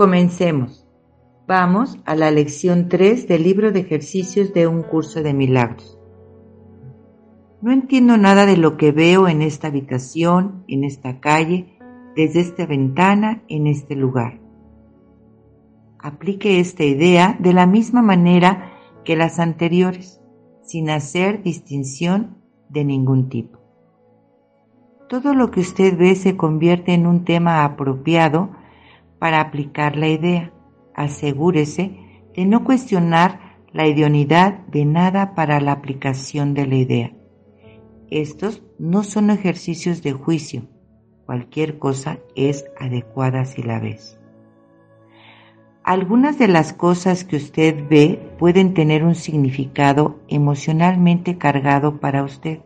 Comencemos. Vamos a la lección 3 del libro de ejercicios de un curso de milagros. No entiendo nada de lo que veo en esta habitación, en esta calle, desde esta ventana, en este lugar. Aplique esta idea de la misma manera que las anteriores, sin hacer distinción de ningún tipo. Todo lo que usted ve se convierte en un tema apropiado para aplicar la idea. Asegúrese de no cuestionar la idoneidad de nada para la aplicación de la idea. Estos no son ejercicios de juicio. Cualquier cosa es adecuada si la ves. Algunas de las cosas que usted ve pueden tener un significado emocionalmente cargado para usted.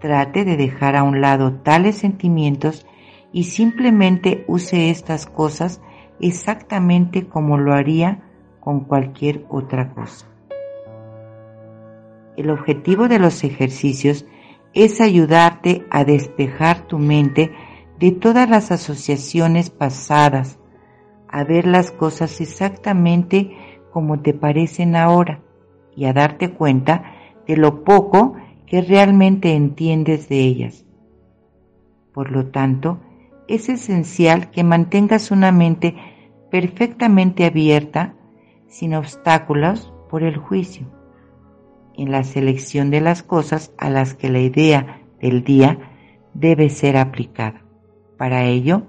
Trate de dejar a un lado tales sentimientos y simplemente use estas cosas exactamente como lo haría con cualquier otra cosa. El objetivo de los ejercicios es ayudarte a despejar tu mente de todas las asociaciones pasadas, a ver las cosas exactamente como te parecen ahora y a darte cuenta de lo poco que realmente entiendes de ellas. Por lo tanto, es esencial que mantengas una mente perfectamente abierta, sin obstáculos por el juicio, en la selección de las cosas a las que la idea del día debe ser aplicada. Para ello,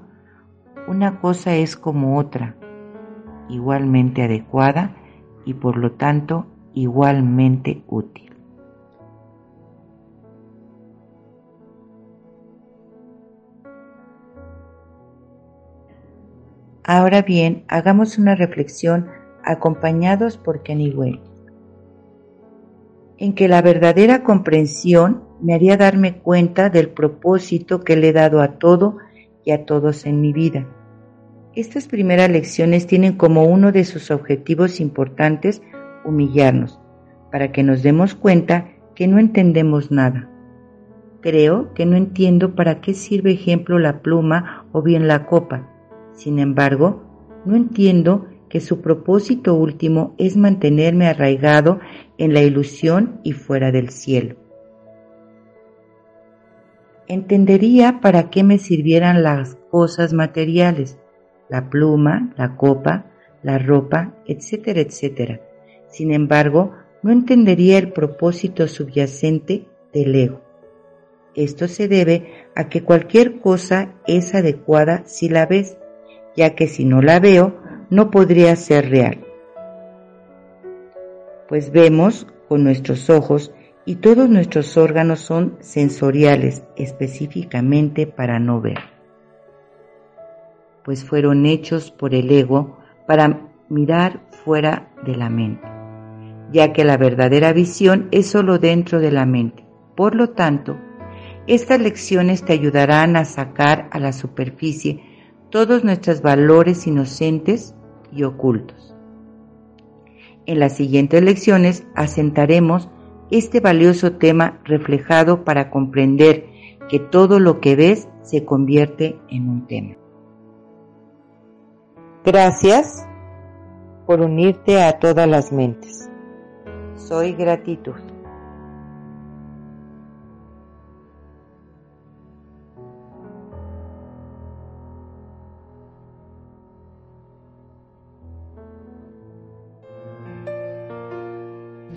una cosa es como otra, igualmente adecuada y por lo tanto igualmente útil. Ahora bien, hagamos una reflexión acompañados por Kenny Wayne, en que la verdadera comprensión me haría darme cuenta del propósito que le he dado a todo y a todos en mi vida. Estas primeras lecciones tienen como uno de sus objetivos importantes humillarnos, para que nos demos cuenta que no entendemos nada. Creo que no entiendo para qué sirve ejemplo la pluma o bien la copa sin embargo, no entiendo que su propósito último es mantenerme arraigado en la ilusión y fuera del cielo. Entendería para qué me sirvieran las cosas materiales, la pluma, la copa, la ropa, etcétera, etcétera. Sin embargo, no entendería el propósito subyacente del ego. Esto se debe a que cualquier cosa es adecuada si la ves, ya que si no la veo, no podría ser real. Pues vemos con nuestros ojos y todos nuestros órganos son sensoriales específicamente para no ver, pues fueron hechos por el ego para mirar fuera de la mente, ya que la verdadera visión es solo dentro de la mente. Por lo tanto, estas lecciones te ayudarán a sacar a la superficie todos nuestros valores inocentes y ocultos. En las siguientes lecciones asentaremos este valioso tema reflejado para comprender que todo lo que ves se convierte en un tema. Gracias por unirte a todas las mentes. Soy gratitud.